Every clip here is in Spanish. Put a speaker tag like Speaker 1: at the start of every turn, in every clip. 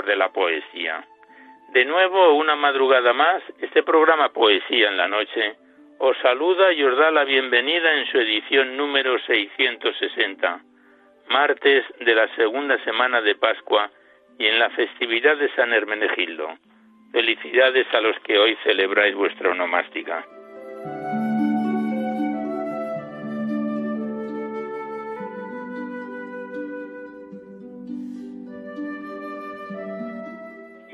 Speaker 1: De la poesía. De nuevo, una madrugada más, este programa Poesía en la Noche os saluda y os da la bienvenida en su edición número 660, martes de la segunda semana de Pascua y en la festividad de San Hermenegildo. Felicidades a los que hoy celebráis vuestra onomástica.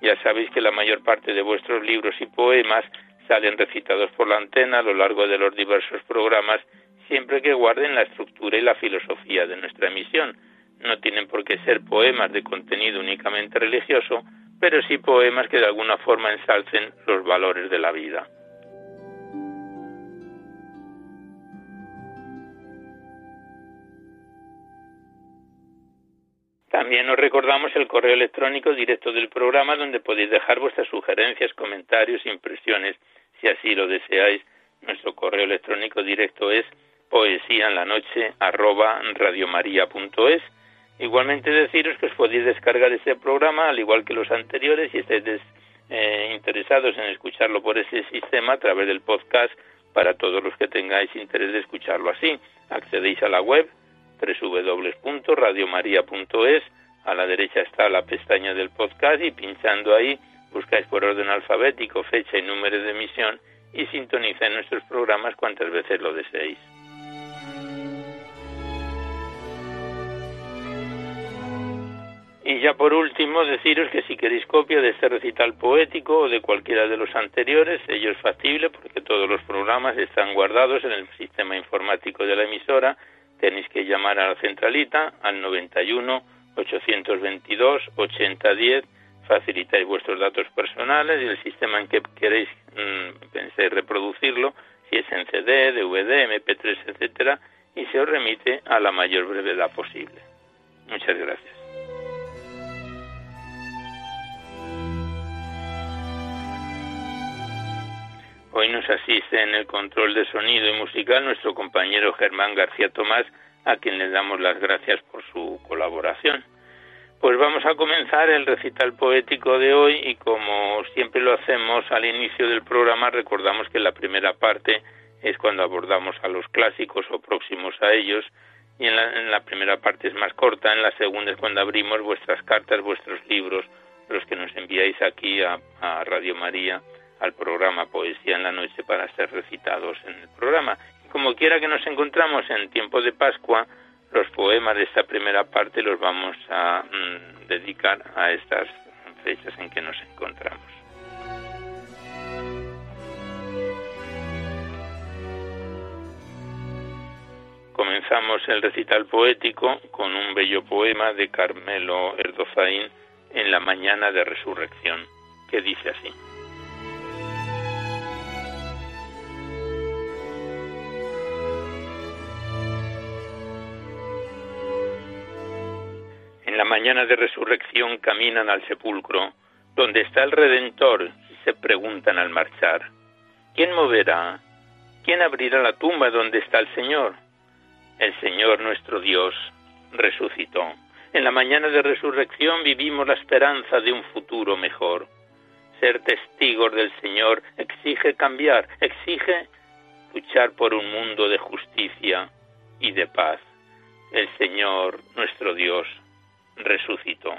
Speaker 1: ya sabéis que la mayor parte de vuestros libros y poemas salen recitados por la antena a lo largo de los diversos programas, siempre que guarden la estructura y la filosofía de nuestra emisión. No tienen por qué ser poemas de contenido únicamente religioso, pero sí poemas que de alguna forma ensalcen los valores de la vida. También os recordamos el correo electrónico directo del programa donde podéis dejar vuestras sugerencias, comentarios, impresiones, si así lo deseáis. Nuestro correo electrónico directo es poesía en la noche. Igualmente deciros que os podéis descargar este programa al igual que los anteriores si estáis eh, interesados en escucharlo por ese sistema a través del podcast para todos los que tengáis interés de escucharlo así. Accedéis a la web www.radiomaria.es. A la derecha está la pestaña del podcast y pinchando ahí buscáis por orden alfabético fecha y número de emisión y sintonizáis nuestros programas cuantas veces lo deseéis. Y ya por último, deciros que si queréis copia de este recital poético o de cualquiera de los anteriores, ello es factible porque todos los programas están guardados en el sistema informático de la emisora tenéis que llamar a la centralita al 91 822 8010 facilitáis vuestros datos personales y el sistema en que queréis mm, penséis reproducirlo, si es en CD, DVD, MP3, etcétera, y se os remite a la mayor brevedad posible. Muchas gracias. Hoy nos asiste en el control de sonido y musical nuestro compañero Germán García Tomás, a quien le damos las gracias por su colaboración. Pues vamos a comenzar el recital poético de hoy y como siempre lo hacemos al inicio del programa recordamos que la primera parte es cuando abordamos a los clásicos o próximos a ellos y en la, en la primera parte es más corta, en la segunda es cuando abrimos vuestras cartas, vuestros libros los que nos enviáis aquí a, Radio María al programa Poesía en la Noche para ser recitados en el programa. como quiera que nos encontramos en tiempo de Pascua, los poemas de esta primera parte los vamos a mm, dedicar a estas fechas en que nos encontramos. Comenzamos el recital poético con un bello poema de Carmelo Erdozaín en la mañana de resurrección, que dice así. La mañana de resurrección caminan al sepulcro, donde está el Redentor, y se preguntan al marchar, ¿quién moverá? ¿Quién abrirá la tumba donde está el Señor? El Señor nuestro Dios resucitó. En la mañana de resurrección vivimos la esperanza de un futuro mejor. Ser testigos del Señor exige cambiar, exige luchar por un mundo de justicia y de paz. El Señor, nuestro Dios, resucitó.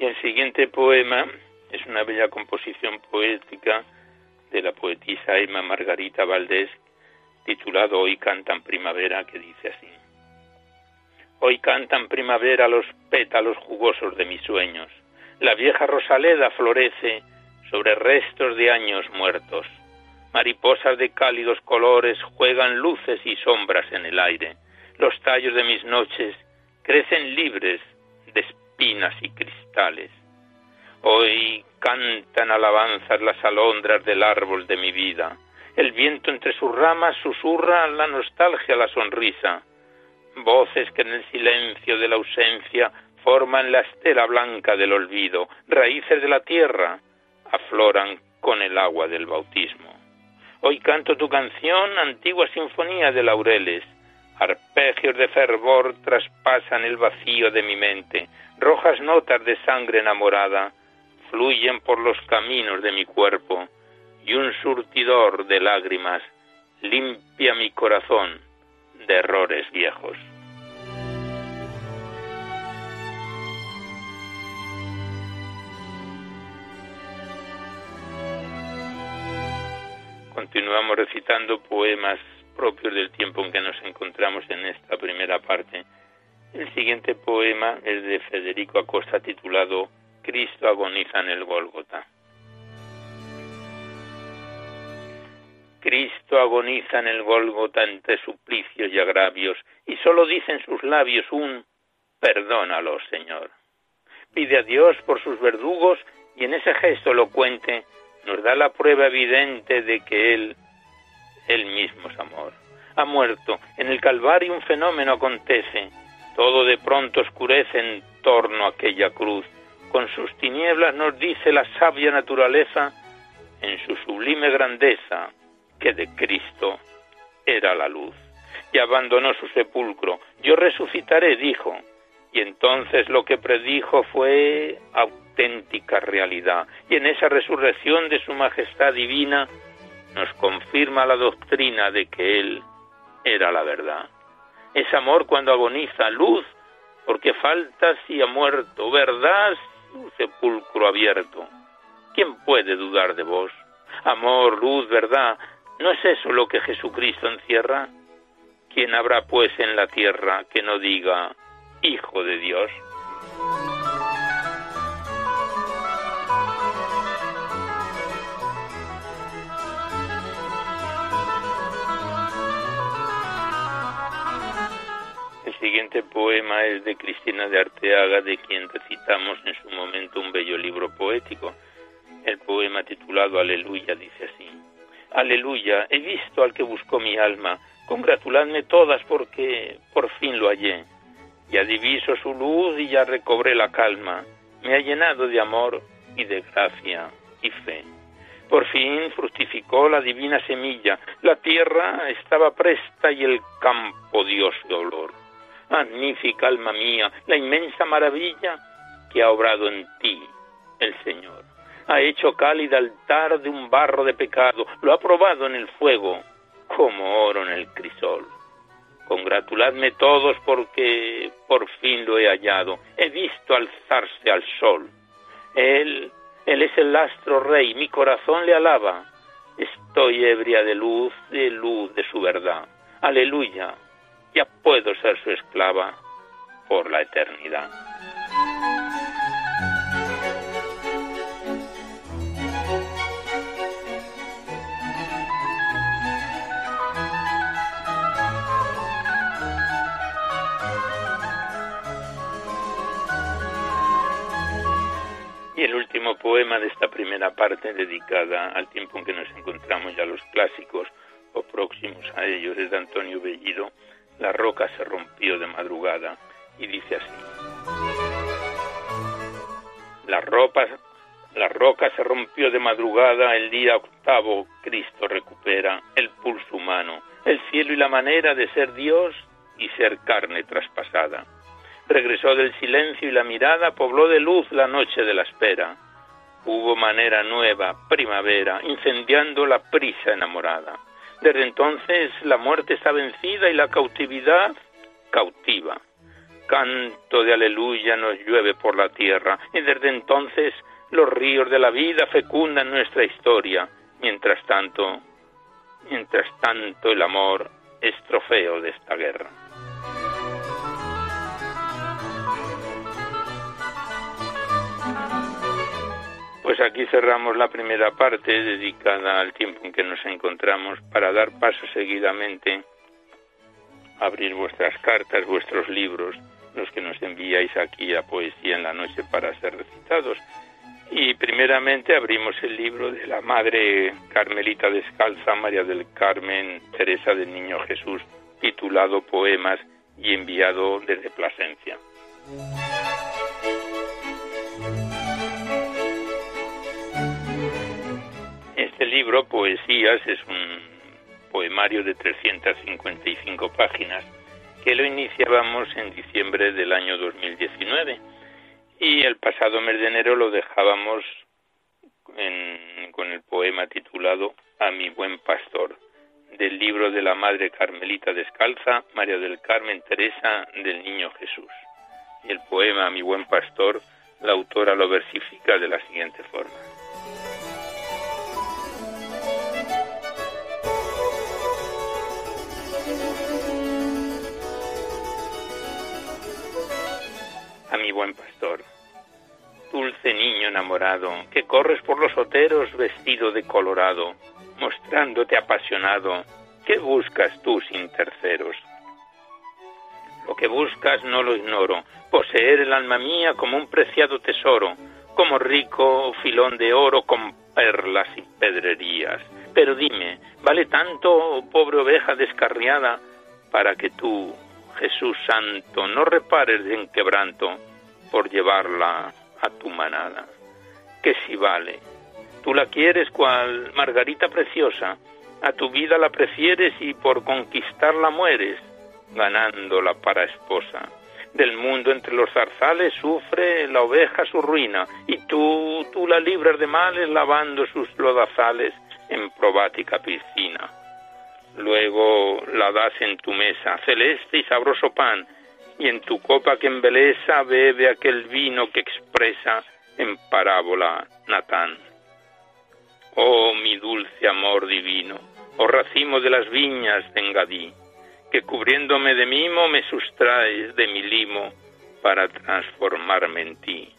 Speaker 1: Y el siguiente poema es una bella composición poética de la poetisa Emma Margarita Valdés titulado Hoy cantan primavera, que dice así. Hoy cantan primavera los pétalos jugosos de mis sueños. La vieja rosaleda florece sobre restos de años muertos. Mariposas de cálidos colores juegan luces y sombras en el aire. Los tallos de mis noches crecen libres de espinas y cristales. Hoy cantan alabanzas las alondras del árbol de mi vida el viento entre sus ramas susurra la nostalgia, la sonrisa. Voces que en el silencio de la ausencia forman la estela blanca del olvido. Raíces de la tierra afloran con el agua del bautismo. Hoy canto tu canción, antigua sinfonía de laureles. Arpegios de fervor traspasan el vacío de mi mente. Rojas notas de sangre enamorada fluyen por los caminos de mi cuerpo y un surtidor de lágrimas limpia mi corazón de errores viejos. Continuamos recitando poemas propios del tiempo en que nos encontramos en esta primera parte. El siguiente poema es de Federico Acosta titulado Cristo agoniza en el Gólgota. Cristo agoniza en el Gólgota entre suplicios y agravios, y sólo dice en sus labios un perdónalo, Señor. Pide a Dios por sus verdugos y en ese gesto elocuente nos da la prueba evidente de que Él, Él mismo es amor. Ha muerto, en el Calvario un fenómeno acontece, todo de pronto oscurece en torno a aquella cruz, con sus tinieblas nos dice la sabia naturaleza, en su sublime grandeza, que de Cristo era la luz. Y abandonó su sepulcro. Yo resucitaré, dijo. Y entonces lo que predijo fue auténtica realidad. Y en esa resurrección de su majestad divina nos confirma la doctrina de que Él era la verdad. Es amor cuando agoniza, luz, porque falta si ha muerto, verdad, su sepulcro abierto. ¿Quién puede dudar de vos? Amor, luz, verdad, ¿No es eso lo que Jesucristo encierra? ¿Quién habrá pues en la tierra que no diga Hijo de Dios? El siguiente poema es de Cristina de Arteaga, de quien recitamos en su momento un bello libro poético. El poema titulado Aleluya dice así. Aleluya, he visto al que buscó mi alma, congratuladme todas porque por fin lo hallé. Ya diviso su luz y ya recobré la calma, me ha llenado de amor y de gracia y fe. Por fin fructificó la divina semilla, la tierra estaba presta y el campo dio su olor. Magnífica alma mía, la inmensa maravilla que ha obrado en ti el Señor. Ha hecho cálida altar de un barro de pecado, lo ha probado en el fuego como oro en el crisol. Congratuladme todos porque por fin lo he hallado. He visto alzarse al sol. Él, él es el astro rey, mi corazón le alaba. Estoy ebria de luz, de luz de su verdad. Aleluya, ya puedo ser su esclava por la eternidad. Primera parte, dedicada al tiempo en que nos encontramos ya los clásicos o próximos a ellos, es de Antonio Bellido, La roca se rompió de madrugada, y dice así. La, ropa, la roca se rompió de madrugada, el día octavo Cristo recupera el pulso humano, el cielo y la manera de ser Dios y ser carne traspasada regresó del silencio y la mirada pobló de luz la noche de la espera. Hubo manera nueva, primavera, incendiando la prisa enamorada. Desde entonces la muerte está vencida y la cautividad cautiva. Canto de aleluya nos llueve por la tierra y desde entonces los ríos de la vida fecundan nuestra historia. Mientras tanto, mientras tanto el amor es trofeo de esta guerra. Pues aquí cerramos la primera parte dedicada al tiempo en que nos encontramos para dar paso seguidamente a abrir vuestras cartas, vuestros libros, los que nos enviáis aquí a Poesía en la Noche para ser recitados. Y primeramente abrimos el libro de la Madre Carmelita Descalza, María del Carmen, Teresa del Niño Jesús, titulado Poemas y enviado desde Plasencia. Este libro, Poesías, es un poemario de 355 páginas que lo iniciábamos en diciembre del año 2019 y el pasado mes de enero lo dejábamos con el poema titulado A mi buen pastor del libro de la Madre Carmelita Descalza, María del Carmen Teresa del Niño Jesús. El poema A mi buen pastor, la autora lo versifica de la siguiente forma. A mi buen pastor. Dulce niño enamorado, que corres por los oteros vestido de colorado, mostrándote apasionado, ¿qué buscas tú sin terceros? Lo que buscas no lo ignoro, poseer el alma mía como un preciado tesoro, como rico filón de oro con perlas y pedrerías. Pero dime, ¿vale tanto, pobre oveja descarriada, para que tú, Jesús Santo, no repares en quebranto por llevarla a tu manada. Que si vale. Tú la quieres cual Margarita preciosa, a tu vida la prefieres y por conquistarla mueres, ganándola para esposa. Del mundo entre los zarzales sufre la oveja su ruina, y tú, tú la libras de males lavando sus lodazales en probática piscina luego la das en tu mesa, celeste y sabroso pan, y en tu copa que embeleza bebe aquel vino que expresa en parábola Natán. Oh mi dulce amor divino, oh racimo de las viñas de Engadí, que cubriéndome de mimo me sustraes de mi limo para transformarme en ti.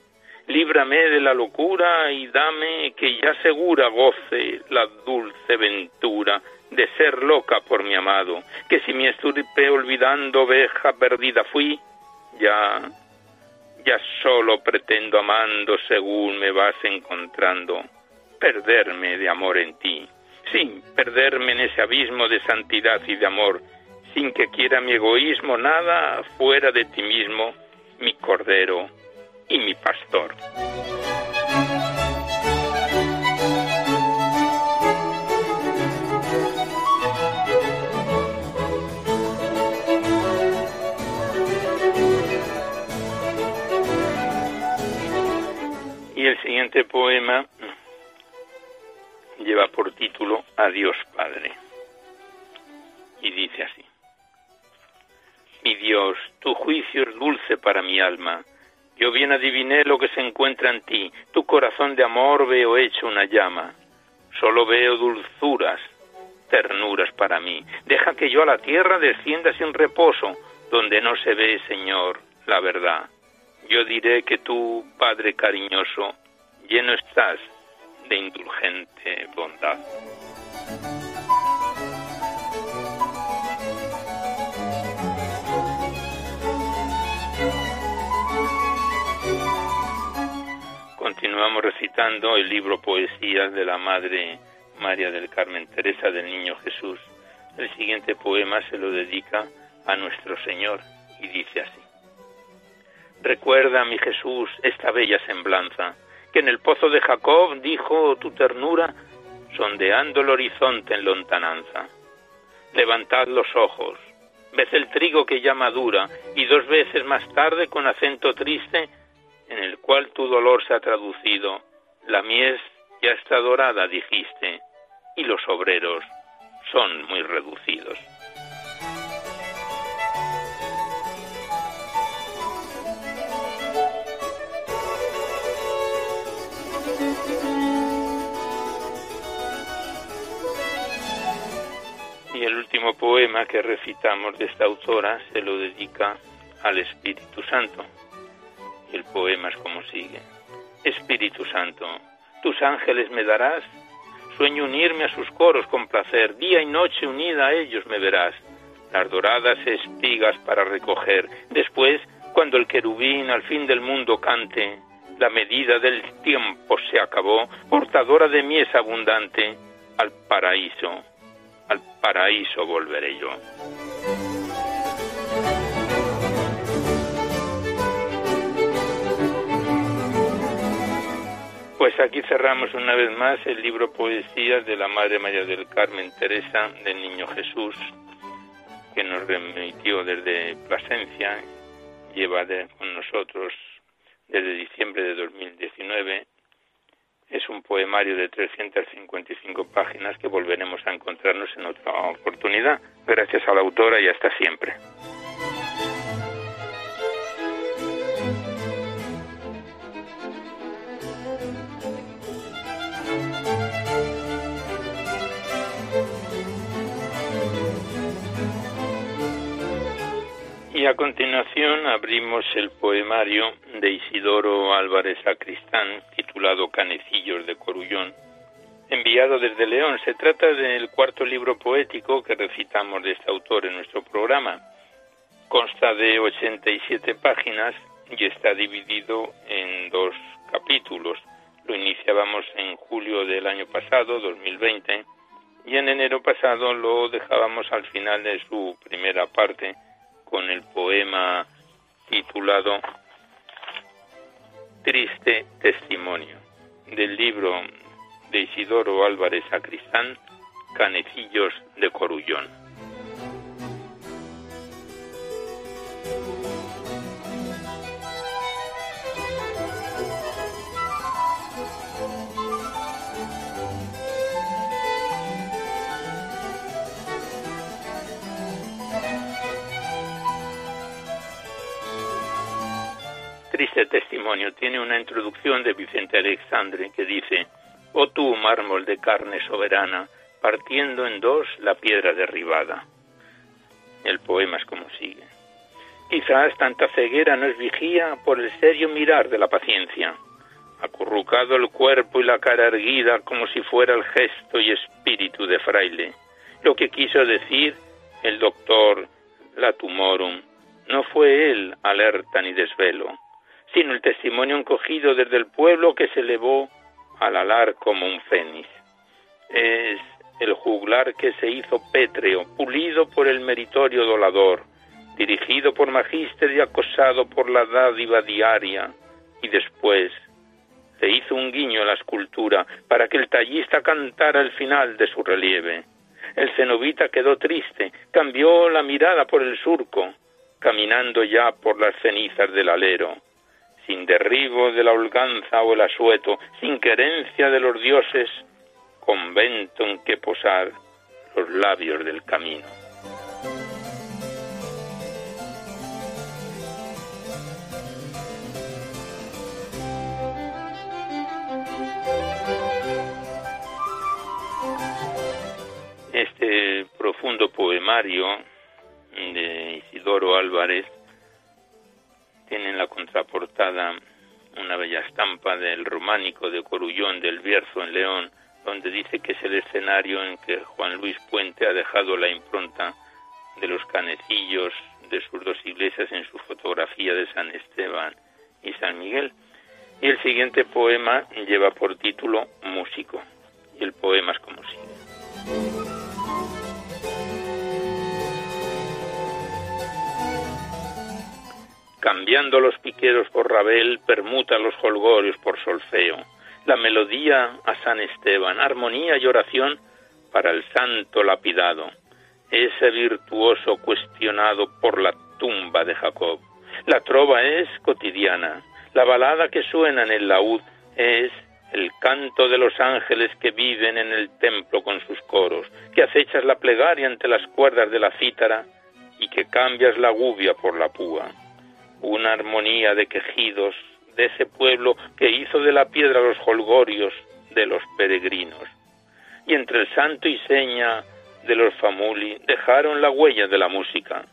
Speaker 1: Líbrame de la locura y dame que ya segura goce la dulce ventura de ser loca por mi amado, que si mi esturpe olvidando oveja perdida fui, ya, ya solo pretendo amando según me vas encontrando, perderme de amor en ti, sin perderme en ese abismo de santidad y de amor, sin que quiera mi egoísmo nada fuera de ti mismo, mi cordero y mi pastor. Siguiente poema lleva por título Adiós Padre. Y dice así. Mi Dios, tu juicio es dulce para mi alma. Yo bien adiviné lo que se encuentra en ti. Tu corazón de amor veo hecho una llama. Solo veo dulzuras, ternuras para mí. Deja que yo a la tierra descienda sin reposo, donde no se ve, Señor, la verdad. Yo diré que tú, Padre cariñoso, lleno estás de indulgente bondad. Continuamos recitando el libro Poesías de la Madre María del Carmen Teresa del Niño Jesús. El siguiente poema se lo dedica a nuestro Señor y dice así. Recuerda, mi Jesús, esta bella semblanza, que en el pozo de Jacob dijo tu ternura, sondeando el horizonte en lontananza. Levantad los ojos, ved el trigo que ya madura, y dos veces más tarde, con acento triste, en el cual tu dolor se ha traducido, la mies ya está dorada, dijiste, y los obreros son muy reducidos. Y el último poema que recitamos de esta autora se lo dedica al Espíritu Santo. Y el poema es como sigue. Espíritu Santo, tus ángeles me darás, sueño unirme a sus coros con placer, día y noche unida a ellos me verás, las doradas espigas para recoger, después, cuando el querubín al fin del mundo cante, la medida del tiempo se acabó, portadora de mies abundante, al paraíso paraíso volveré yo. Pues aquí cerramos una vez más el libro Poesías de la Madre María del Carmen Teresa del Niño Jesús, que nos remitió desde Plasencia, lleva con nosotros desde diciembre de 2019 es un poemario de 355 páginas que volveremos a encontrarnos en otra oportunidad. Gracias a la autora y hasta siempre. Y a continuación abrimos el poemario de Isidoro Álvarez Sacristán, titulado Canecillos de Corullón, enviado desde León. Se trata del cuarto libro poético que recitamos de este autor en nuestro programa. Consta de 87 páginas y está dividido en dos capítulos. Lo iniciábamos en julio del año pasado, 2020, y en enero pasado lo dejábamos al final de su primera parte con el poema titulado Triste Testimonio del libro de Isidoro Álvarez Sacristán, Canecillos de Corullón. Triste testimonio tiene una introducción de Vicente Alexandre que dice, Oh tú, mármol de carne soberana, partiendo en dos la piedra derribada. El poema es como sigue. Quizás tanta ceguera no es vigía por el serio mirar de la paciencia, acurrucado el cuerpo y la cara erguida como si fuera el gesto y espíritu de fraile. Lo que quiso decir el doctor Latumorum no fue él alerta ni desvelo, sino el testimonio encogido desde el pueblo que se elevó al alar como un fénix. Es el juglar que se hizo pétreo, pulido por el meritorio dolador, dirigido por magíster y acosado por la dádiva diaria, y después se hizo un guiño a la escultura para que el tallista cantara el final de su relieve. El cenobita quedó triste, cambió la mirada por el surco, caminando ya por las cenizas del alero sin derribo de la holganza o el asueto, sin querencia de los dioses, convento en que posar los labios del camino. Este profundo poemario de Isidoro Álvarez tiene en la contraportada una bella estampa del románico de Corullón del Bierzo en León, donde dice que es el escenario en que Juan Luis Puente ha dejado la impronta de los canecillos de sus dos iglesias en su fotografía de San Esteban y San Miguel. Y el siguiente poema lleva por título Músico, y el poema es como sigue. Cambiando los piqueros por Rabel, permuta los holgorios por solfeo, la melodía a San Esteban, armonía y oración para el santo lapidado, ese virtuoso cuestionado por la tumba de Jacob. La trova es cotidiana, la balada que suena en el laúd es el canto de los ángeles que viven en el templo con sus coros, que acechas la plegaria ante las cuerdas de la cítara y que cambias la gubia por la púa una armonía de quejidos de ese pueblo que hizo de la piedra los holgorios de los peregrinos. Y entre el santo y seña de los famuli dejaron la huella de la música.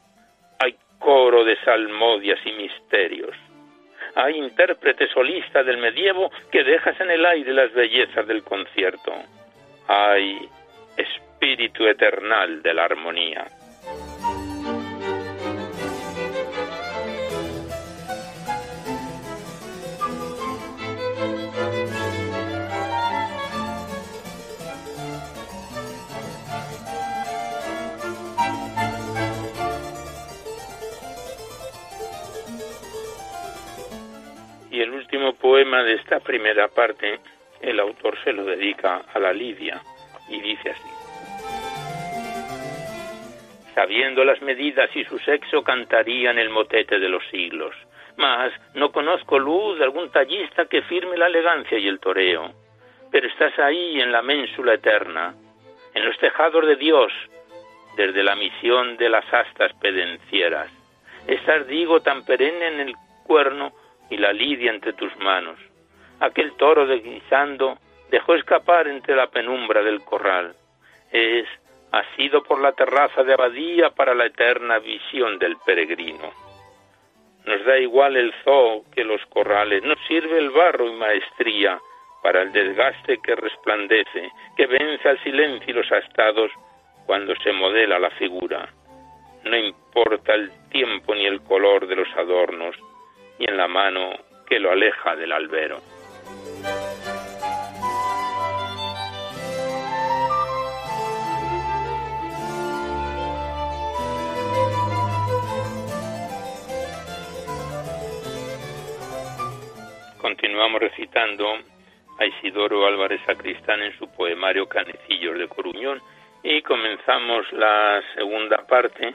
Speaker 1: Hay coro de salmodias y misterios. Hay intérprete solista del medievo que dejas en el aire las bellezas del concierto. Hay espíritu eternal de la armonía. Poema de esta primera parte, el autor se lo dedica a la Lidia y dice así. Sabiendo las medidas y su sexo cantarían el motete de los siglos. Mas no conozco luz de algún tallista que firme la elegancia y el toreo. Pero estás ahí en la ménsula eterna, en los tejados de Dios, desde la misión de las astas pedencieras. Estás, digo, tan perenne en el cuerno y la lidia entre tus manos. Aquel toro deslizando dejó escapar entre la penumbra del corral. Es asido por la terraza de abadía para la eterna visión del peregrino. Nos da igual el zoo que los corrales, nos sirve el barro y maestría para el desgaste que resplandece, que vence al silencio y los astados cuando se modela la figura. No importa el tiempo ni el color de los adornos, y en la mano que lo aleja del albero. Continuamos recitando a Isidoro Álvarez Sacristán en su poemario Canecillos de Coruñón y comenzamos la segunda parte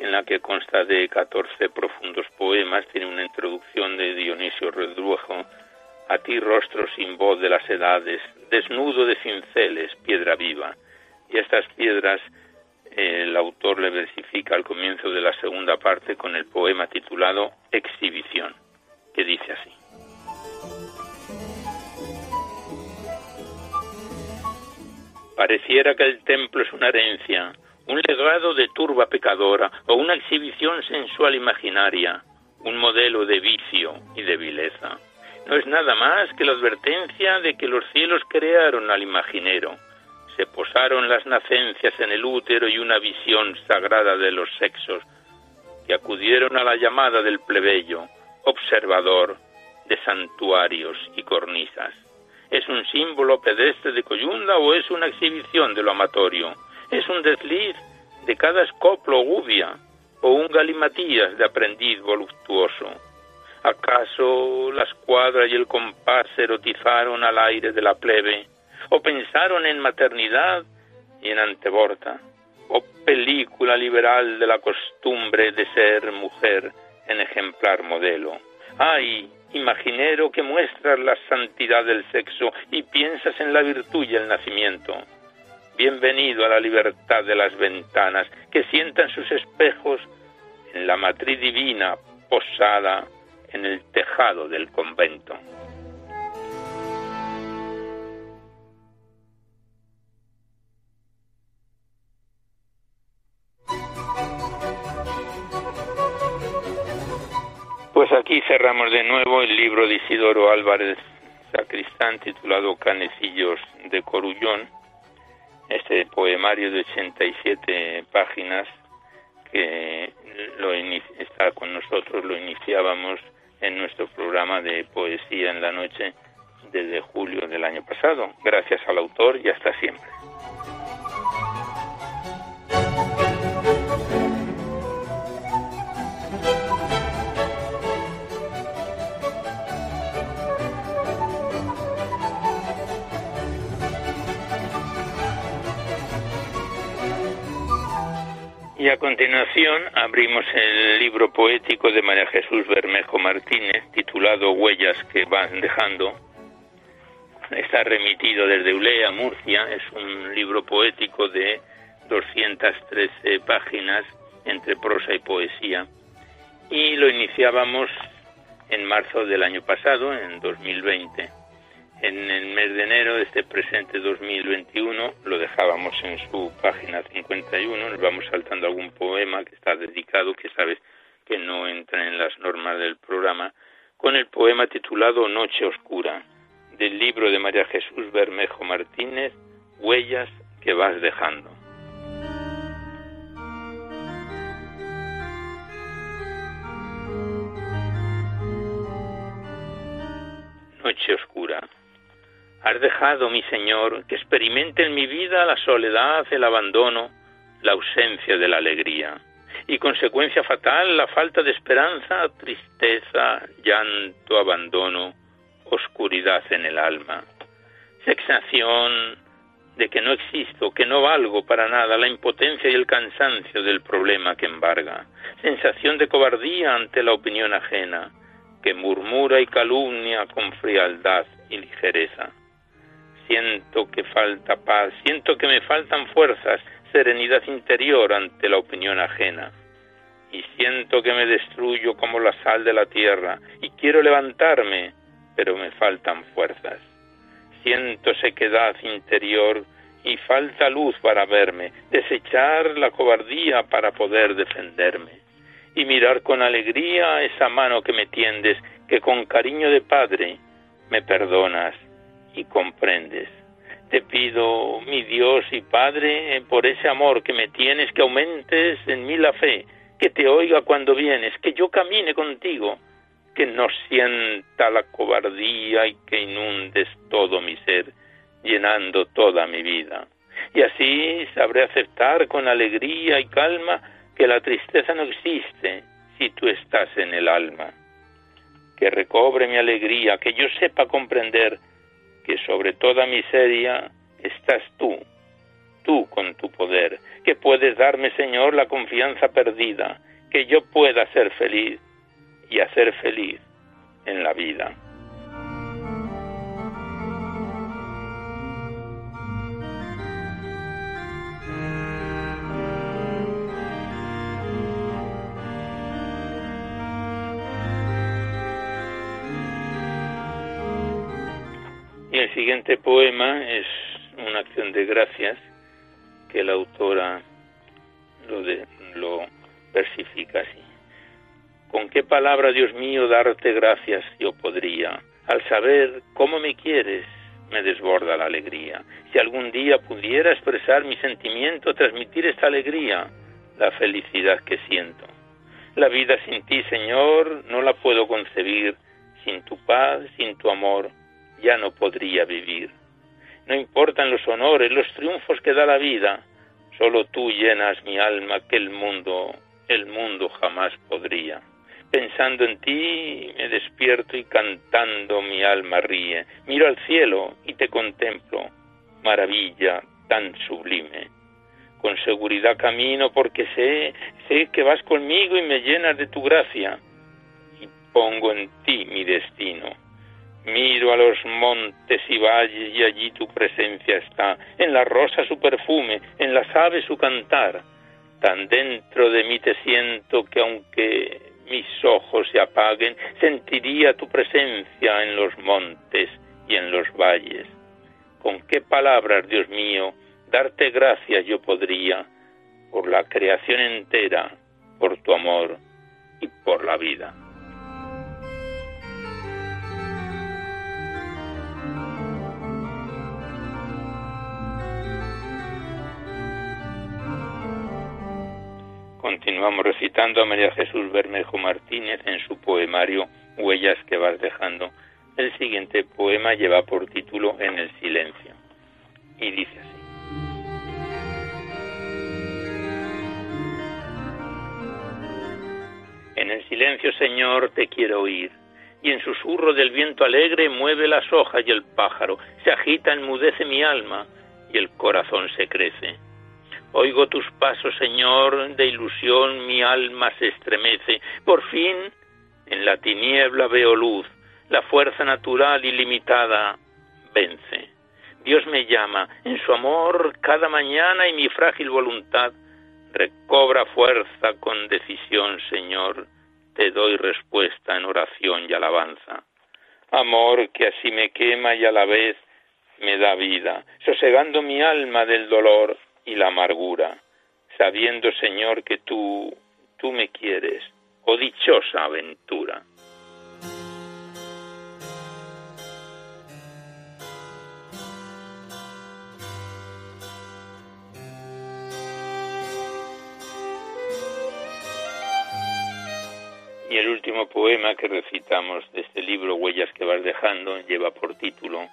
Speaker 1: en la que consta de 14 profundos poemas, tiene una introducción de Dionisio Redruejo, a ti rostro sin voz de las edades, desnudo de cinceles, piedra viva. Y estas piedras el autor le versifica al comienzo de la segunda parte con el poema titulado Exhibición, que dice así. Pareciera que el templo es una herencia, un legado de turba pecadora o una exhibición sensual imaginaria, un modelo de vicio y de vileza. No es nada más que la advertencia de que los cielos crearon al imaginero, se posaron las nacencias en el útero y una visión sagrada de los sexos, que acudieron a la llamada del plebeyo, observador de santuarios y cornisas. ¿Es un símbolo pedestre de coyunda o es una exhibición de lo amatorio? Es un desliz de cada escoplo gubia o un galimatías de aprendiz voluptuoso. ¿Acaso la escuadra y el compás se erotizaron al aire de la plebe? ¿O pensaron en maternidad y en anteborta? ¿O película liberal de la costumbre de ser mujer en ejemplar modelo? Ay, imaginero que muestras la santidad del sexo y piensas en la virtud y el nacimiento. Bienvenido a la libertad de las ventanas que sientan sus espejos en la matriz divina posada en el tejado del convento. Pues aquí cerramos de nuevo el libro de Isidoro Álvarez Sacristán titulado Canecillos de Corullón, este poemario de 87 páginas que lo está con nosotros, lo iniciábamos en nuestro programa de poesía en la noche desde julio del año pasado. Gracias al autor y hasta siempre. Y a continuación abrimos el libro poético de María Jesús Bermejo Martínez, titulado Huellas que van dejando. Está remitido desde Ulea, Murcia. Es un libro poético de 213 páginas entre prosa y poesía. Y lo iniciábamos en marzo del año pasado, en 2020 en el mes de enero de este presente 2021 lo dejábamos en su página 51, nos vamos saltando algún poema que está dedicado, que sabes que no entra en las normas del programa, con el poema titulado Noche Oscura, del libro de María Jesús Bermejo Martínez, Huellas que vas dejando. Noche Oscura. Has dejado, mi Señor, que experimente en mi vida la soledad, el abandono, la ausencia de la alegría. Y consecuencia fatal, la falta de esperanza, tristeza, llanto, abandono, oscuridad en el alma. Sensación de que no existo, que no valgo para nada, la impotencia y el cansancio del problema que embarga. Sensación de cobardía ante la opinión ajena, que murmura y calumnia con frialdad y ligereza siento que falta paz, siento que me faltan fuerzas, serenidad interior ante la opinión ajena. Y siento que me destruyo como la sal de la tierra, y quiero levantarme, pero me faltan fuerzas. Siento sequedad interior y falta luz para verme, desechar la cobardía para poder defenderme, y mirar con alegría esa mano que me tiendes, que con cariño de padre me perdonas y comprendes. Te pido, mi Dios y Padre, por ese amor que me tienes, que aumentes en mí la fe, que te oiga cuando vienes, que yo camine contigo, que no sienta la cobardía y que inundes todo mi ser, llenando toda mi vida. Y así sabré aceptar con alegría y calma que la tristeza no existe si tú estás en el alma. Que recobre mi alegría, que yo sepa comprender que sobre toda miseria estás tú, tú con tu poder, que puedes darme, Señor, la confianza perdida, que yo pueda ser feliz y hacer feliz en la vida. Siguiente poema es una acción de gracias que la autora lo, lo versifica así. ¿Con qué palabra, Dios mío, darte gracias yo podría? Al saber cómo me quieres, me desborda la alegría. Si algún día pudiera expresar mi sentimiento, transmitir esta alegría, la felicidad que siento. La vida sin ti, Señor, no la puedo concebir, sin tu paz, sin tu amor, ya no podría vivir. No importan los honores, los triunfos que da la vida, solo tú llenas mi alma que el mundo, el mundo jamás podría. Pensando en ti me despierto y cantando mi alma ríe. Miro al cielo y te contemplo, maravilla tan sublime. Con seguridad camino porque sé, sé que vas conmigo y me llenas de tu gracia. Y pongo en ti mi destino. Miro a los montes y valles y allí tu presencia está, en la rosa su perfume, en las aves su cantar. Tan dentro de mí te siento que aunque mis ojos se apaguen, sentiría tu presencia en los montes y en los valles. ¿Con qué palabras, Dios mío, darte gracias yo podría por la creación entera, por tu amor y por la vida? Continuamos recitando a María Jesús Bermejo Martínez en su poemario Huellas que vas dejando. El siguiente poema lleva por título En el silencio y dice así. En el silencio, Señor, te quiero oír, y en susurro del viento alegre mueve las hojas y el pájaro, se agita, enmudece mi alma, y el corazón se crece Oigo tus pasos, Señor, de ilusión mi alma se estremece. Por fin, en la tiniebla veo luz, la fuerza natural ilimitada vence. Dios me llama, en su amor cada mañana y mi frágil voluntad recobra fuerza con decisión, Señor. Te doy respuesta en oración y alabanza. Amor que así me quema y a la vez me da vida, sosegando mi alma del dolor y la amargura, sabiendo, Señor, que tú, tú me quieres, oh dichosa aventura. Y el último poema que recitamos de este libro, Huellas que vas dejando, lleva por título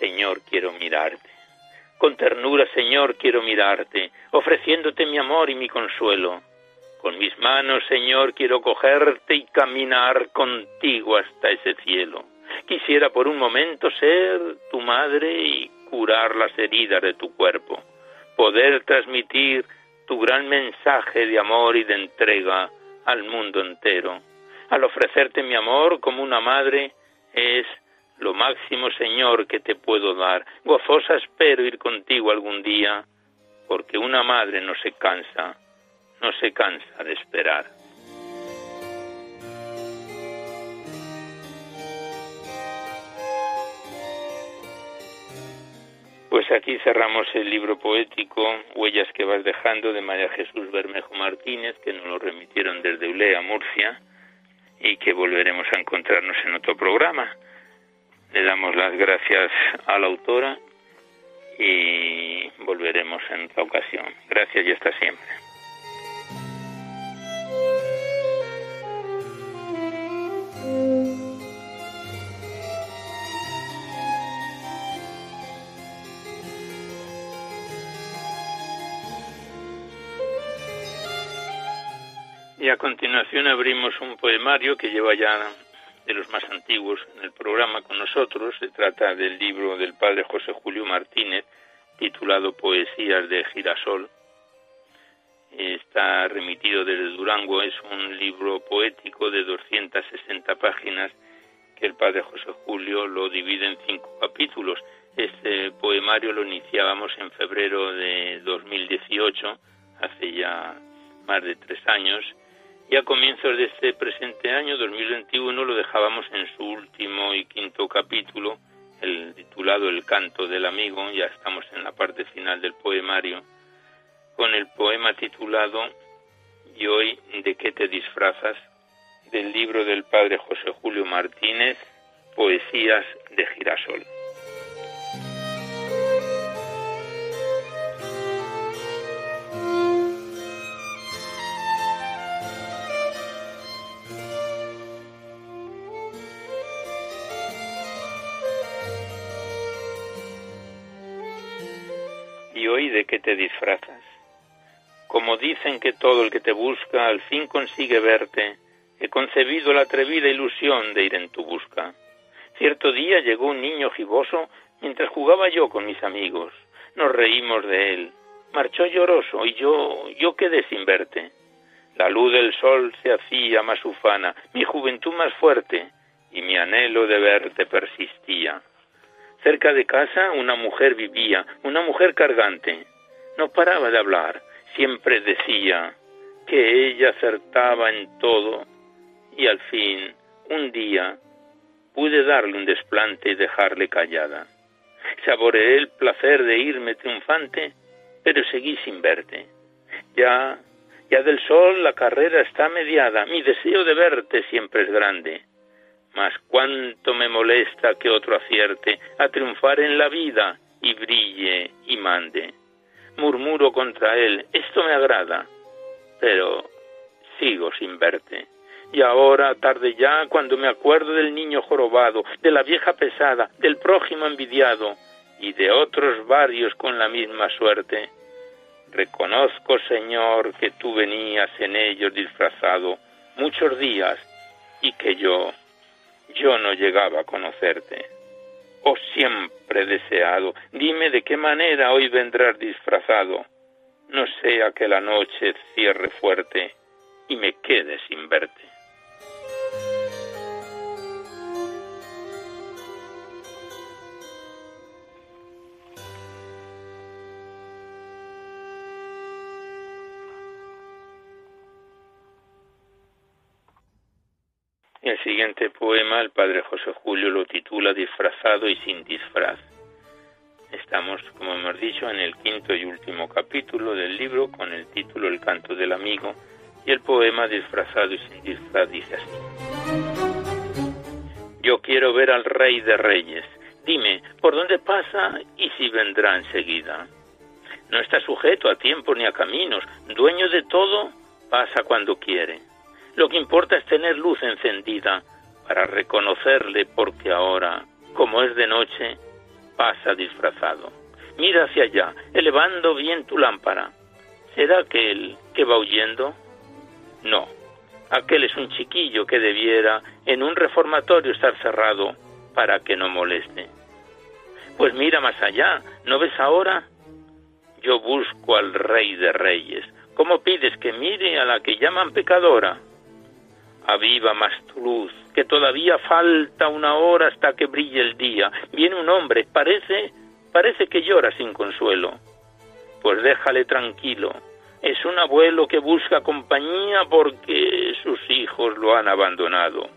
Speaker 1: Señor, quiero mirarte. Con ternura, Señor, quiero mirarte, ofreciéndote mi amor y mi consuelo. Con mis manos, Señor, quiero cogerte y caminar contigo hasta ese cielo. Quisiera por un momento ser tu madre y curar las heridas de tu cuerpo, poder transmitir tu gran mensaje de amor y de entrega al mundo entero. Al ofrecerte mi amor como una madre es lo máximo, Señor, que te puedo dar. Gozosa espero ir contigo algún día, porque una madre no se cansa, no se cansa de esperar. Pues aquí cerramos el libro poético Huellas que vas dejando de María Jesús Bermejo Martínez, que nos lo remitieron desde Ulea, Murcia, y que volveremos a encontrarnos en otro programa. Le damos las gracias a la autora y volveremos en otra ocasión. Gracias y hasta siempre. Y a continuación abrimos un poemario que lleva ya de los más antiguos en el programa con nosotros. Se trata del libro del padre José Julio Martínez, titulado Poesías de Girasol. Está remitido desde Durango, es un libro poético de 260 páginas que el padre José Julio lo divide en cinco capítulos. Este poemario lo iniciábamos en febrero de 2018, hace ya más de tres años, y a comienzos de este presente año, 2021, lo dejábamos en su último y quinto capítulo, el titulado El canto del amigo, ya estamos en la parte final del poemario, con el poema titulado Y hoy de qué te disfrazas, del libro del padre José Julio Martínez, Poesías de Girasol. De qué te disfrazas. Como dicen que todo el que te busca al fin consigue verte, he concebido la atrevida ilusión de ir en tu busca. Cierto día llegó un niño giboso mientras jugaba yo con mis amigos. Nos reímos de él. Marchó lloroso y yo, yo quedé sin verte. La luz del sol se hacía más ufana, mi juventud más fuerte, y mi anhelo de verte persistía. Cerca de casa una mujer vivía, una mujer cargante. No paraba de hablar, siempre decía que ella acertaba en todo, y al fin, un día, pude darle un desplante y dejarle callada. Saboreé el placer de irme triunfante, pero seguí sin verte. Ya, ya del sol la carrera está mediada, mi deseo de verte siempre es grande. Mas cuánto me molesta que otro acierte a triunfar en la vida y brille y mande. Murmuro contra él, esto me agrada, pero sigo sin verte. Y ahora, tarde ya, cuando me acuerdo del niño jorobado, de la vieja pesada, del prójimo envidiado y de otros varios con la misma suerte, reconozco, Señor, que tú venías en ellos disfrazado muchos días y que yo, yo no llegaba a conocerte. Oh siempre deseado, dime de qué manera hoy vendrás disfrazado, no sea que la noche cierre fuerte y me quede sin verte. El siguiente poema, el padre José Julio lo titula Disfrazado y sin disfraz. Estamos, como hemos dicho, en el quinto y último capítulo del libro con el título El canto del amigo y el poema Disfrazado y sin disfraz dice así. Yo quiero ver al rey de reyes. Dime, ¿por dónde pasa y si vendrá enseguida? No está sujeto a tiempo ni a caminos, dueño de todo, pasa cuando quiere lo que importa es tener luz encendida para reconocerle porque ahora, como es de noche, pasa disfrazado. Mira hacia allá, elevando bien tu lámpara. ¿Será aquel que va huyendo? No, aquel es un chiquillo que debiera en un reformatorio estar cerrado para que no moleste. Pues mira más allá, ¿no ves ahora? Yo busco al rey de reyes. ¿Cómo pides que mire a la que llaman pecadora? Aviva más luz, que todavía falta una hora hasta que brille el día. Viene un hombre, parece, parece que llora sin consuelo. Pues déjale tranquilo. Es un abuelo que busca compañía porque sus hijos lo han abandonado.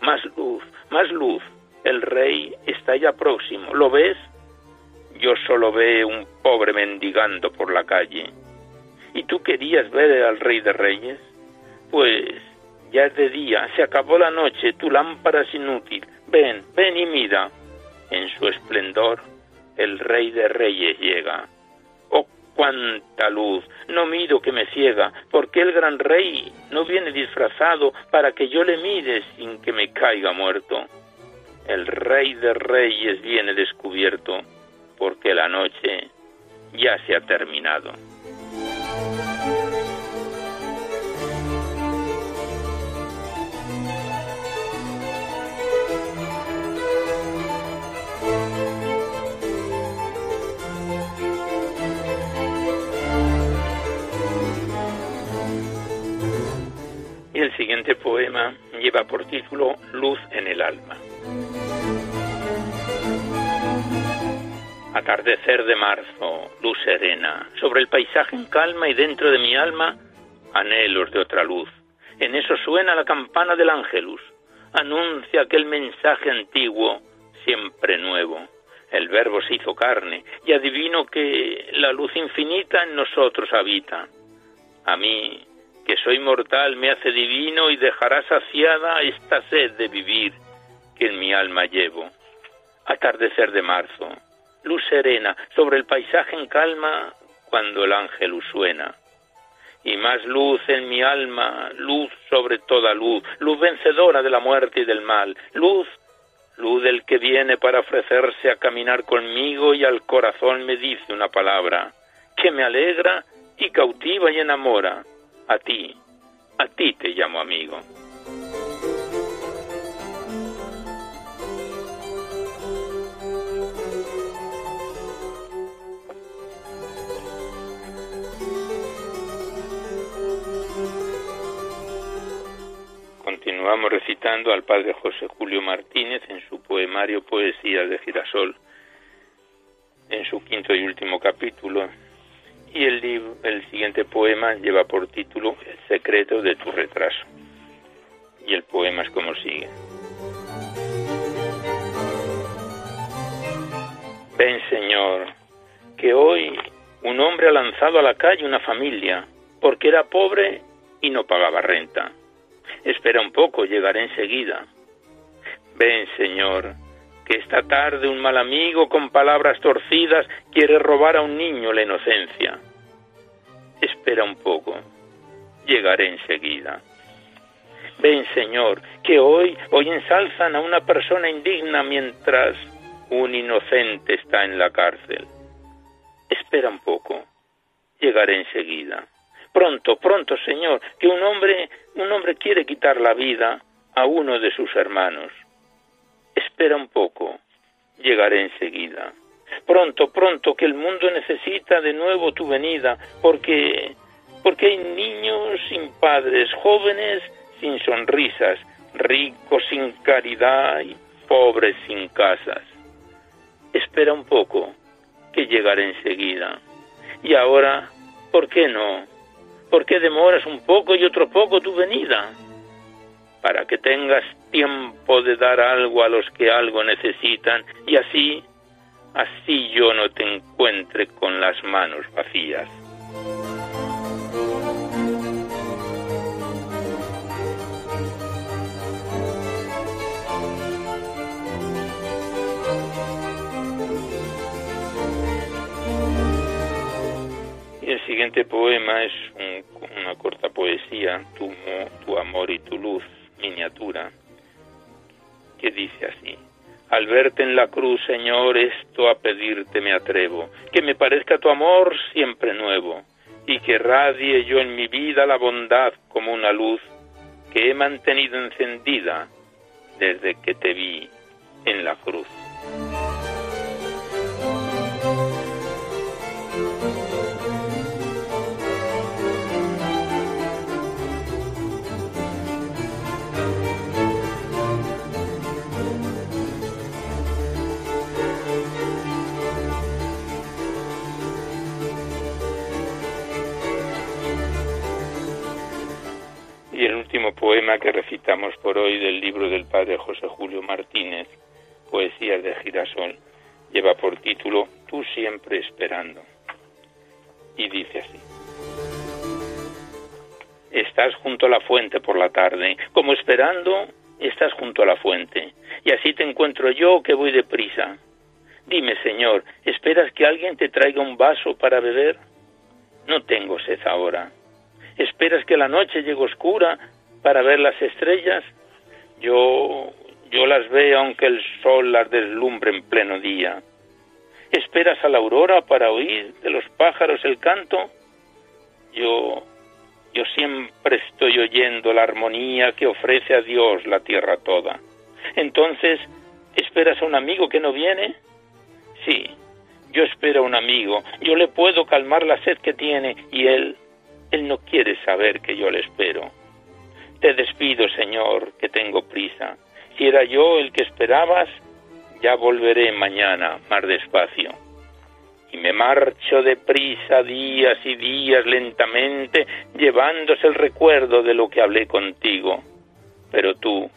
Speaker 1: Más luz, más luz. El rey está ya próximo. ¿Lo ves? Yo solo veo un pobre mendigando por la calle. ¿Y tú querías ver al rey de reyes? Pues ya es de día, se acabó la noche, tu lámpara es inútil. Ven, ven y mira. En su esplendor, el rey de reyes llega. Oh, cuánta luz, no miro que me ciega, porque el gran rey no viene disfrazado para que yo le mire sin que me caiga muerto. El rey de reyes viene descubierto, porque la noche ya se ha terminado. Siguiente poema lleva por título Luz en el alma. Atardecer de marzo, luz serena, sobre el paisaje en calma y dentro de mi alma anhelos de otra luz. En eso suena la campana del ángelus, anuncia aquel mensaje antiguo, siempre nuevo. El verbo se hizo carne y adivino que la luz infinita en nosotros habita. A mí que soy mortal me hace divino y dejará saciada esta sed de vivir que en mi alma llevo. Atardecer de marzo, luz serena sobre el paisaje en calma cuando el ángel suena. Y más luz en mi alma, luz sobre toda luz, luz vencedora de la muerte y del mal, luz, luz del que viene para ofrecerse a caminar conmigo y al corazón me dice una palabra que me alegra y cautiva y enamora a ti, a ti te llamo amigo. Continuamos recitando al padre José Julio Martínez en su poemario Poesías de Girasol, en su quinto y último capítulo. Y el, el siguiente poema lleva por título El secreto de tu retraso. Y el poema es como sigue. Ven, Señor, que hoy un hombre ha lanzado a la calle una familia porque era pobre y no pagaba renta. Espera un poco, llegaré enseguida. Ven, Señor, que esta tarde un mal amigo con palabras torcidas quiere robar a un niño la inocencia. Espera un poco, llegaré enseguida. Ven, Señor, que hoy, hoy ensalzan a una persona indigna mientras un inocente está en la cárcel. Espera un poco, llegaré enseguida. Pronto, pronto, Señor, que un hombre, un hombre quiere quitar la vida a uno de sus hermanos. Espera un poco, llegaré enseguida. Pronto, pronto, que el mundo necesita de nuevo tu venida, porque porque hay niños sin padres, jóvenes sin sonrisas, ricos sin caridad y pobres sin casas. Espera un poco, que llegaré enseguida. Y ahora, ¿por qué no? ¿Por qué demoras un poco y otro poco tu venida? Para que tengas tiempo de dar algo a los que algo necesitan y así, así yo no te encuentre con las manos vacías. el siguiente poema es una corta poesía, tu, tu amor y tu luz, miniatura, que dice así. Al verte en la cruz, Señor, esto a pedirte me atrevo, que me parezca tu amor siempre nuevo, y que radie yo en mi vida la bondad como una luz que he mantenido encendida desde que te vi en la cruz. Último poema que recitamos por hoy del libro del padre José Julio Martínez, Poesías de Girasol, lleva por título Tú siempre esperando. Y dice así. Estás junto a la fuente por la tarde, como esperando, estás junto a la fuente, y así te encuentro yo que voy deprisa. Dime, Señor, ¿esperas que alguien te traiga un vaso para beber? No tengo sed ahora ¿Esperas que la noche llegue oscura para ver las estrellas? Yo, yo las veo aunque el sol las deslumbre en pleno día. ¿Esperas a la aurora para oír de los pájaros el canto? Yo, yo siempre estoy oyendo la armonía que ofrece a Dios la tierra toda. Entonces, ¿esperas a un amigo que no viene? Sí, yo espero a un amigo. Yo le puedo calmar la sed que tiene y él él no quiere saber que yo le espero. Te despido, Señor, que tengo prisa. Si era yo el que esperabas, ya volveré mañana más despacio. Y me marcho deprisa días y días lentamente, llevándose el recuerdo de lo que hablé contigo. Pero tú,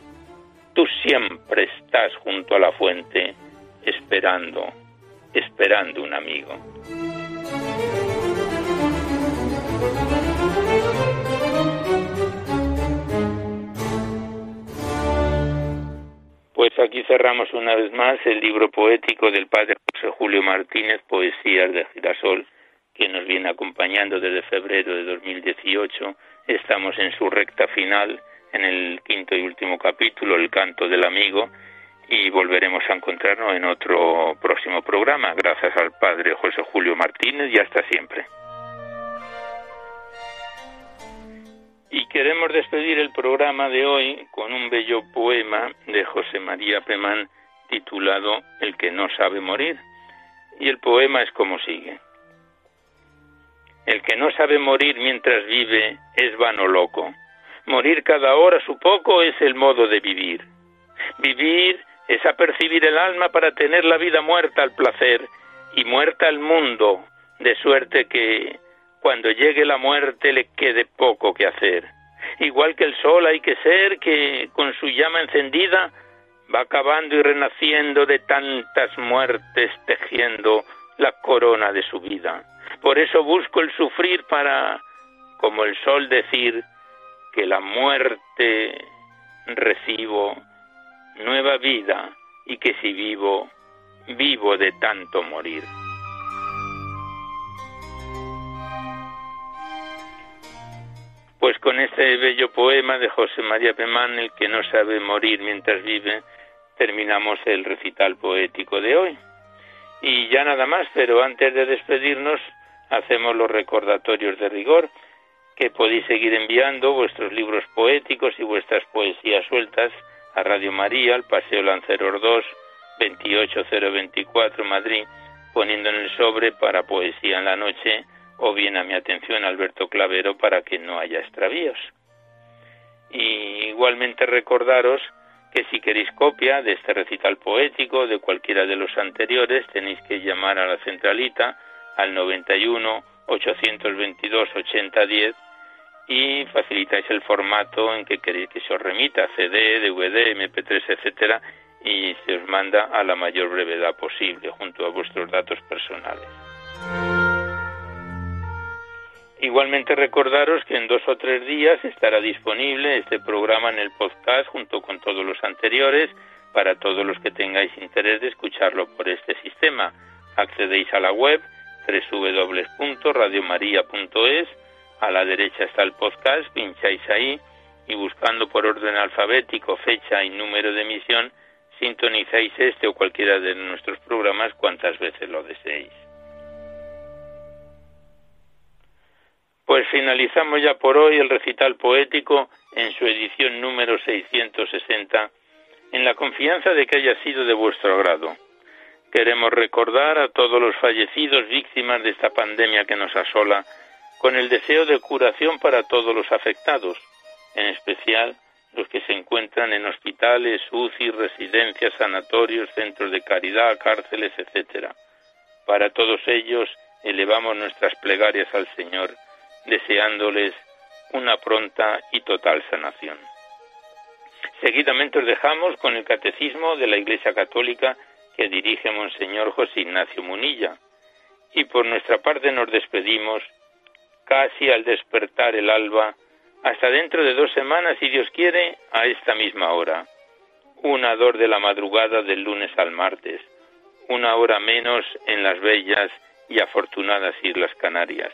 Speaker 1: tú siempre estás junto a la fuente, esperando, esperando un amigo. Pues aquí cerramos una vez más el libro poético del padre José Julio Martínez, Poesías de Girasol, que nos viene acompañando desde febrero de 2018. Estamos en su recta final, en el quinto y último capítulo, El canto del amigo, y volveremos a encontrarnos en otro próximo programa. Gracias al padre José Julio Martínez y hasta siempre. Y queremos despedir el programa de hoy con un bello poema de José María Pemán titulado El que no sabe morir. Y el poema es como sigue. El que no sabe morir mientras vive es vano loco, Morir cada hora su poco es el modo de vivir. Vivir es apercibir el alma para tener la vida muerta al placer y muerta al mundo, de suerte que cuando llegue la muerte le quede poco que hacer. Igual que el sol hay que ser que con su llama encendida va acabando y renaciendo de tantas muertes tejiendo la corona de su vida. Por eso busco el sufrir para, como el sol, decir que la muerte recibo nueva vida y que si vivo, vivo de tanto morir. Pues con este bello poema de José María Pemán, el que no sabe morir mientras vive, terminamos el recital poético de hoy. Y ya nada más, pero antes de despedirnos, hacemos los recordatorios de rigor, que podéis seguir enviando vuestros libros poéticos y vuestras poesías sueltas a Radio María, al Paseo Lanceros 2, 28024 Madrid, poniendo en el sobre para Poesía en la Noche o bien a mi atención Alberto Clavero para que no haya extravíos. Y igualmente recordaros que si queréis copia de este recital poético de cualquiera de los anteriores tenéis que llamar a la centralita al 91 822 8010 y facilitáis el formato en que queréis que se os remita, CD, DVD, MP3, etcétera, y se os manda a la mayor brevedad posible junto a vuestros datos personales. Igualmente recordaros que en dos o tres días estará disponible este programa en el podcast junto con todos los anteriores para todos los que tengáis interés de escucharlo por este sistema. Accedéis a la web www.radiomaria.es a la derecha está el podcast, pincháis ahí y buscando por orden alfabético, fecha y número de emisión, sintonizáis este o cualquiera de nuestros programas cuantas veces lo deseéis. Pues finalizamos ya por hoy el recital poético en su edición número 660, en la confianza de que haya sido de vuestro agrado. Queremos recordar a todos los fallecidos víctimas de esta pandemia que nos asola con el deseo de curación para todos los afectados, en especial los que se encuentran en hospitales, UCI, residencias, sanatorios, centros de caridad, cárceles, etc. Para todos ellos elevamos nuestras plegarias al Señor, deseándoles una pronta y total sanación. Seguidamente os dejamos con el catecismo de la Iglesia Católica que dirige Monseñor José Ignacio Munilla. Y por nuestra parte nos despedimos casi al despertar el alba, hasta dentro de dos semanas, si Dios quiere, a esta misma hora. Una dor de la madrugada del lunes al martes, una hora menos en las bellas y afortunadas Islas Canarias.